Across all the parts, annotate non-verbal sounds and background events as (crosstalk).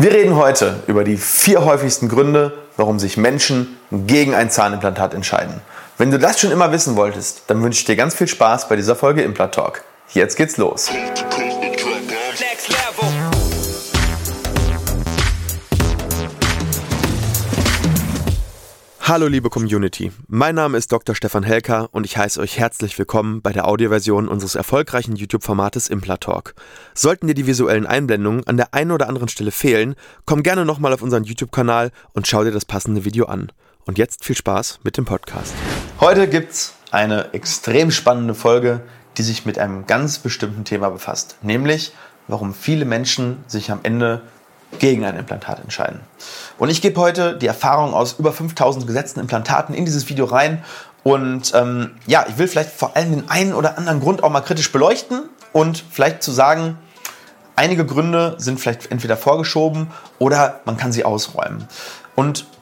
Wir reden heute über die vier häufigsten Gründe, warum sich Menschen gegen ein Zahnimplantat entscheiden. Wenn du das schon immer wissen wolltest, dann wünsche ich dir ganz viel Spaß bei dieser Folge Implant Talk. Jetzt geht's los. Hallo liebe Community, mein Name ist Dr. Stefan Helker und ich heiße euch herzlich willkommen bei der Audioversion unseres erfolgreichen YouTube-Formates Implatalk. Sollten dir die visuellen Einblendungen an der einen oder anderen Stelle fehlen, komm gerne nochmal auf unseren YouTube-Kanal und schau dir das passende Video an. Und jetzt viel Spaß mit dem Podcast. Heute gibt's eine extrem spannende Folge, die sich mit einem ganz bestimmten Thema befasst, nämlich warum viele Menschen sich am Ende gegen ein Implantat entscheiden. Und ich gebe heute die Erfahrung aus über 5000 gesetzten Implantaten in dieses Video rein. Und ähm, ja, ich will vielleicht vor allem den einen oder anderen Grund auch mal kritisch beleuchten und vielleicht zu sagen, einige Gründe sind vielleicht entweder vorgeschoben oder man kann sie ausräumen. Und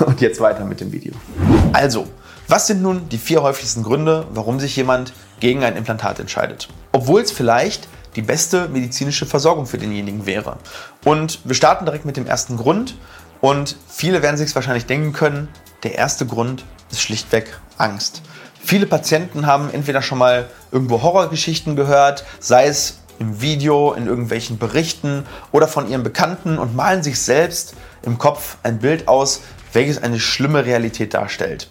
(laughs) Und jetzt weiter mit dem Video. Also, was sind nun die vier häufigsten Gründe, warum sich jemand gegen ein Implantat entscheidet? Obwohl es vielleicht die beste medizinische Versorgung für denjenigen wäre. Und wir starten direkt mit dem ersten Grund. Und viele werden sich wahrscheinlich denken können, der erste Grund ist schlichtweg Angst. Viele Patienten haben entweder schon mal irgendwo Horrorgeschichten gehört, sei es im Video, in irgendwelchen Berichten oder von ihren Bekannten und malen sich selbst im Kopf ein Bild aus, welches eine schlimme Realität darstellt.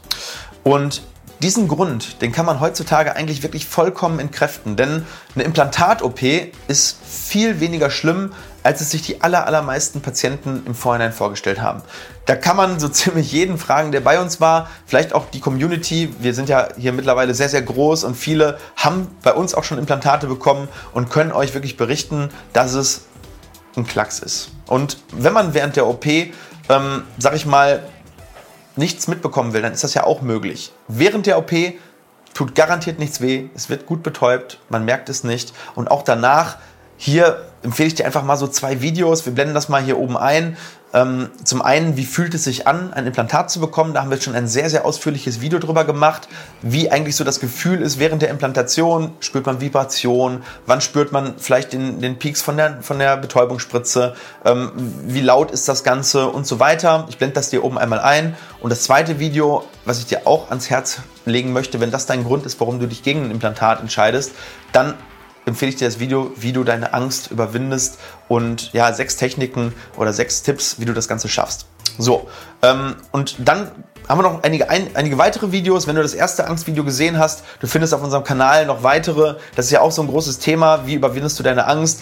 Und diesen Grund, den kann man heutzutage eigentlich wirklich vollkommen entkräften, denn eine Implantat-OP ist viel weniger schlimm, als es sich die aller, allermeisten Patienten im Vorhinein vorgestellt haben. Da kann man so (laughs) ziemlich jeden fragen, der bei uns war, vielleicht auch die Community. Wir sind ja hier mittlerweile sehr, sehr groß und viele haben bei uns auch schon Implantate bekommen und können euch wirklich berichten, dass es ein Klacks ist. Und wenn man während der OP, ähm, sag ich mal, nichts mitbekommen will, dann ist das ja auch möglich. Während der OP tut garantiert nichts weh, es wird gut betäubt, man merkt es nicht. Und auch danach, hier empfehle ich dir einfach mal so zwei Videos. Wir blenden das mal hier oben ein. Ähm, zum einen, wie fühlt es sich an, ein Implantat zu bekommen? Da haben wir schon ein sehr, sehr ausführliches Video drüber gemacht, wie eigentlich so das Gefühl ist während der Implantation. Spürt man Vibration? Wann spürt man vielleicht den, den Peaks von der, von der Betäubungsspritze? Ähm, wie laut ist das Ganze und so weiter? Ich blende das dir oben einmal ein. Und das zweite Video, was ich dir auch ans Herz legen möchte, wenn das dein Grund ist, warum du dich gegen ein Implantat entscheidest, dann empfehle ich dir das Video, wie du deine Angst überwindest und ja, sechs Techniken oder sechs Tipps, wie du das Ganze schaffst. So, ähm, und dann haben wir noch einige, ein, einige weitere Videos. Wenn du das erste Angstvideo gesehen hast, du findest auf unserem Kanal noch weitere. Das ist ja auch so ein großes Thema. Wie überwindest du deine Angst?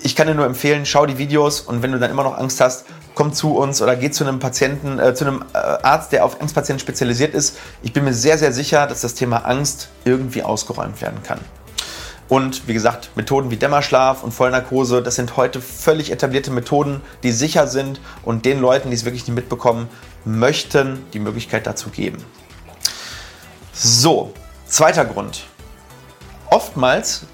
Ich kann dir nur empfehlen, schau die Videos und wenn du dann immer noch Angst hast, komm zu uns oder geh zu einem Patienten, äh, zu einem äh, Arzt, der auf Angstpatienten spezialisiert ist. Ich bin mir sehr, sehr sicher, dass das Thema Angst irgendwie ausgeräumt werden kann. Und wie gesagt, Methoden wie Dämmerschlaf und Vollnarkose, das sind heute völlig etablierte Methoden, die sicher sind und den Leuten, die es wirklich nicht mitbekommen, möchten die Möglichkeit dazu geben. So, zweiter Grund. Oftmals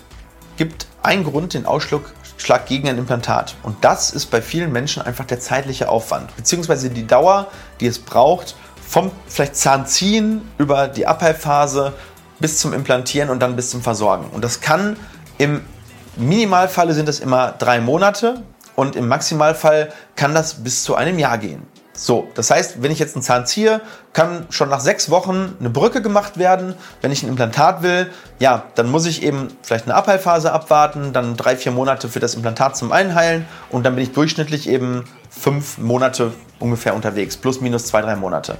gibt ein Grund den Ausschlag gegen ein Implantat. Und das ist bei vielen Menschen einfach der zeitliche Aufwand, beziehungsweise die Dauer, die es braucht, vom vielleicht Zahnziehen über die Abheilphase bis zum Implantieren und dann bis zum Versorgen. Und das kann im Minimalfall sind das immer drei Monate und im Maximalfall kann das bis zu einem Jahr gehen. So, das heißt, wenn ich jetzt einen Zahn ziehe, kann schon nach sechs Wochen eine Brücke gemacht werden. Wenn ich ein Implantat will, ja, dann muss ich eben vielleicht eine Abheilphase abwarten, dann drei, vier Monate für das Implantat zum Einheilen und dann bin ich durchschnittlich eben fünf Monate ungefähr unterwegs, plus minus zwei, drei Monate.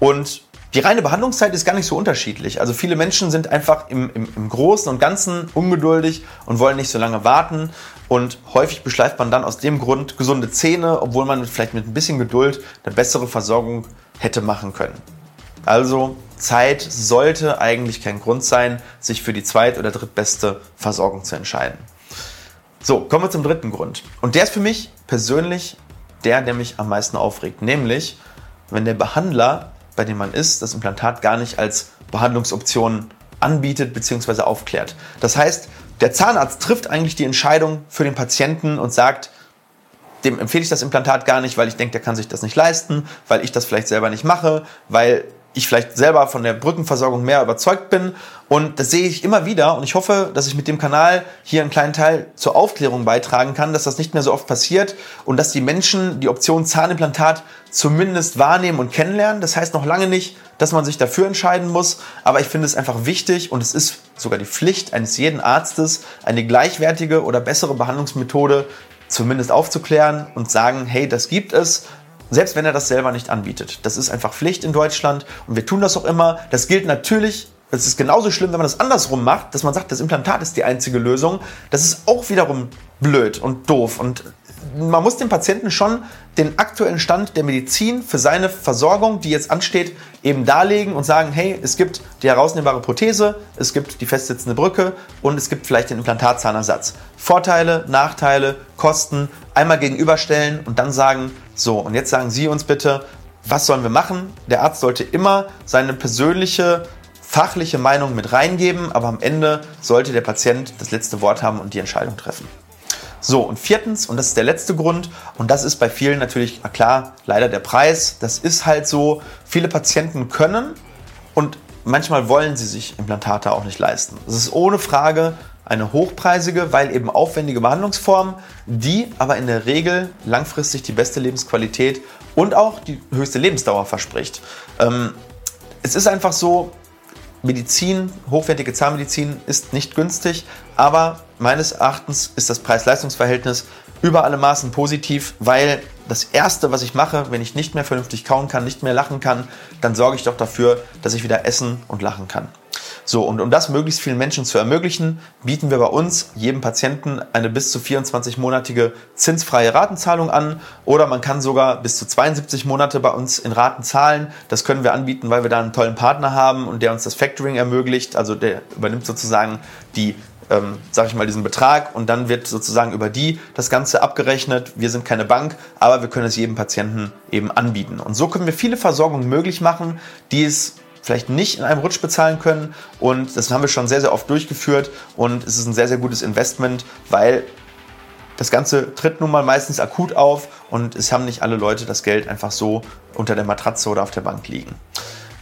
Und die reine Behandlungszeit ist gar nicht so unterschiedlich. Also viele Menschen sind einfach im, im, im, Großen und Ganzen ungeduldig und wollen nicht so lange warten. Und häufig beschleift man dann aus dem Grund gesunde Zähne, obwohl man vielleicht mit ein bisschen Geduld eine bessere Versorgung hätte machen können. Also Zeit sollte eigentlich kein Grund sein, sich für die zweit- oder drittbeste Versorgung zu entscheiden. So, kommen wir zum dritten Grund. Und der ist für mich persönlich der, der mich am meisten aufregt. Nämlich, wenn der Behandler, bei dem man ist, das Implantat gar nicht als Behandlungsoption anbietet bzw. aufklärt. Das heißt, der Zahnarzt trifft eigentlich die Entscheidung für den Patienten und sagt, dem empfehle ich das Implantat gar nicht, weil ich denke, der kann sich das nicht leisten, weil ich das vielleicht selber nicht mache, weil ich vielleicht selber von der Brückenversorgung mehr überzeugt bin. Und das sehe ich immer wieder. Und ich hoffe, dass ich mit dem Kanal hier einen kleinen Teil zur Aufklärung beitragen kann, dass das nicht mehr so oft passiert und dass die Menschen die Option Zahnimplantat zumindest wahrnehmen und kennenlernen. Das heißt noch lange nicht, dass man sich dafür entscheiden muss. Aber ich finde es einfach wichtig und es ist sogar die Pflicht eines jeden Arztes, eine gleichwertige oder bessere Behandlungsmethode zumindest aufzuklären und sagen, hey, das gibt es selbst wenn er das selber nicht anbietet. Das ist einfach Pflicht in Deutschland und wir tun das auch immer. Das gilt natürlich es ist genauso schlimm, wenn man das andersrum macht, dass man sagt, das Implantat ist die einzige Lösung. Das ist auch wiederum blöd und doof. Und man muss dem Patienten schon den aktuellen Stand der Medizin für seine Versorgung, die jetzt ansteht, eben darlegen und sagen, hey, es gibt die herausnehmbare Prothese, es gibt die festsitzende Brücke und es gibt vielleicht den Implantatzahnersatz. Vorteile, Nachteile, Kosten einmal gegenüberstellen und dann sagen, so, und jetzt sagen Sie uns bitte, was sollen wir machen? Der Arzt sollte immer seine persönliche fachliche Meinung mit reingeben, aber am Ende sollte der Patient das letzte Wort haben und die Entscheidung treffen. So, und viertens, und das ist der letzte Grund, und das ist bei vielen natürlich, klar, leider der Preis. Das ist halt so, viele Patienten können und manchmal wollen sie sich Implantate auch nicht leisten. Das ist ohne Frage eine hochpreisige, weil eben aufwendige Behandlungsform, die aber in der Regel langfristig die beste Lebensqualität und auch die höchste Lebensdauer verspricht. Ähm, es ist einfach so, Medizin, hochwertige Zahnmedizin ist nicht günstig, aber meines Erachtens ist das Preis-Leistungs-Verhältnis über alle Maßen positiv, weil das Erste, was ich mache, wenn ich nicht mehr vernünftig kauen kann, nicht mehr lachen kann, dann sorge ich doch dafür, dass ich wieder essen und lachen kann. So, und um das möglichst vielen Menschen zu ermöglichen, bieten wir bei uns jedem Patienten eine bis zu 24-monatige zinsfreie Ratenzahlung an oder man kann sogar bis zu 72 Monate bei uns in Raten zahlen. Das können wir anbieten, weil wir da einen tollen Partner haben und der uns das Factoring ermöglicht. Also der übernimmt sozusagen die ähm, sage ich mal, diesen Betrag und dann wird sozusagen über die das Ganze abgerechnet. Wir sind keine Bank, aber wir können es jedem Patienten eben anbieten. Und so können wir viele Versorgungen möglich machen, die es vielleicht nicht in einem Rutsch bezahlen können. Und das haben wir schon sehr, sehr oft durchgeführt. Und es ist ein sehr, sehr gutes Investment, weil das Ganze tritt nun mal meistens akut auf und es haben nicht alle Leute das Geld einfach so unter der Matratze oder auf der Bank liegen.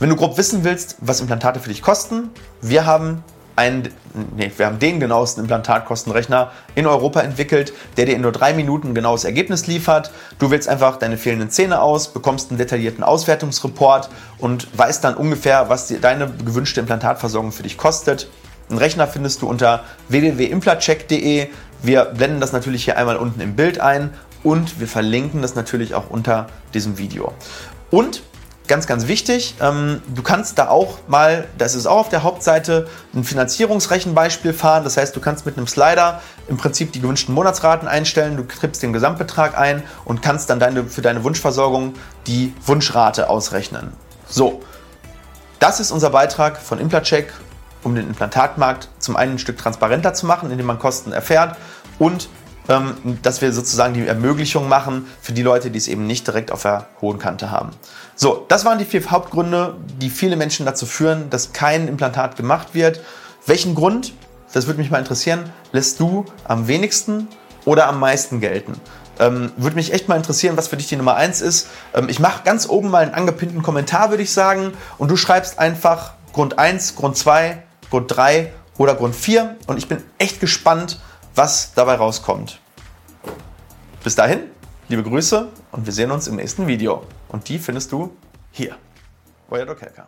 Wenn du grob wissen willst, was Implantate für dich kosten, wir haben einen, nee, wir haben den genauesten Implantatkostenrechner in Europa entwickelt, der dir in nur drei Minuten genaues Ergebnis liefert. Du wählst einfach deine fehlenden Zähne aus, bekommst einen detaillierten Auswertungsreport und weißt dann ungefähr, was dir deine gewünschte Implantatversorgung für dich kostet. Einen Rechner findest du unter www.implacheck.de. Wir blenden das natürlich hier einmal unten im Bild ein und wir verlinken das natürlich auch unter diesem Video. Und ganz, ganz wichtig. Ähm, du kannst da auch mal, das ist auch auf der Hauptseite, ein Finanzierungsrechenbeispiel fahren. Das heißt, du kannst mit einem Slider im Prinzip die gewünschten Monatsraten einstellen, du tippst den Gesamtbetrag ein und kannst dann deine, für deine Wunschversorgung die Wunschrate ausrechnen. So, das ist unser Beitrag von Implacheck, um den Implantatmarkt zum einen ein Stück transparenter zu machen, indem man Kosten erfährt und dass wir sozusagen die Ermöglichung machen für die Leute, die es eben nicht direkt auf der hohen Kante haben. So, das waren die vier Hauptgründe, die viele Menschen dazu führen, dass kein Implantat gemacht wird. Welchen Grund, das würde mich mal interessieren, lässt du am wenigsten oder am meisten gelten? Ähm, würde mich echt mal interessieren, was für dich die Nummer 1 ist. Ähm, ich mache ganz oben mal einen angepinnten Kommentar, würde ich sagen. Und du schreibst einfach Grund 1, Grund 2, Grund 3 oder Grund 4. Und ich bin echt gespannt, was dabei rauskommt. Bis dahin, liebe Grüße und wir sehen uns im nächsten Video. Und die findest du hier. Euer Dokelka.